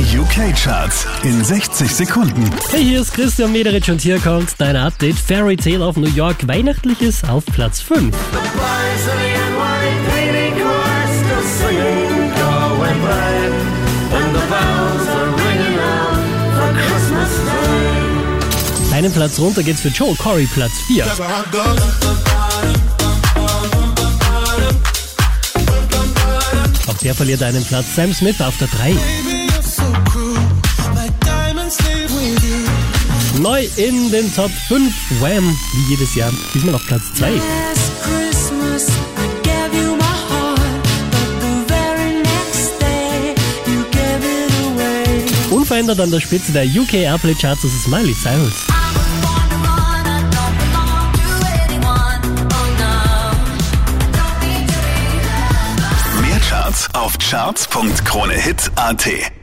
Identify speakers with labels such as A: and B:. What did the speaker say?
A: Die UK-Charts in 60 Sekunden.
B: Hey, hier ist Christian Mederich und hier kommt dein Update. Fairy Tale of New York, Weihnachtliches auf Platz 5. Einen Platz runter geht's für Joe Corey, Platz 4. Auch der verliert einen Platz. Sam Smith auf der 3. Neu in den Top 5. Wham! Wie jedes Jahr. Diesmal auf Platz 2. Unverändert an der Spitze der UK Airplay Charts ist Miley Cyrus.
A: Mehr Charts auf charts.kronehit.at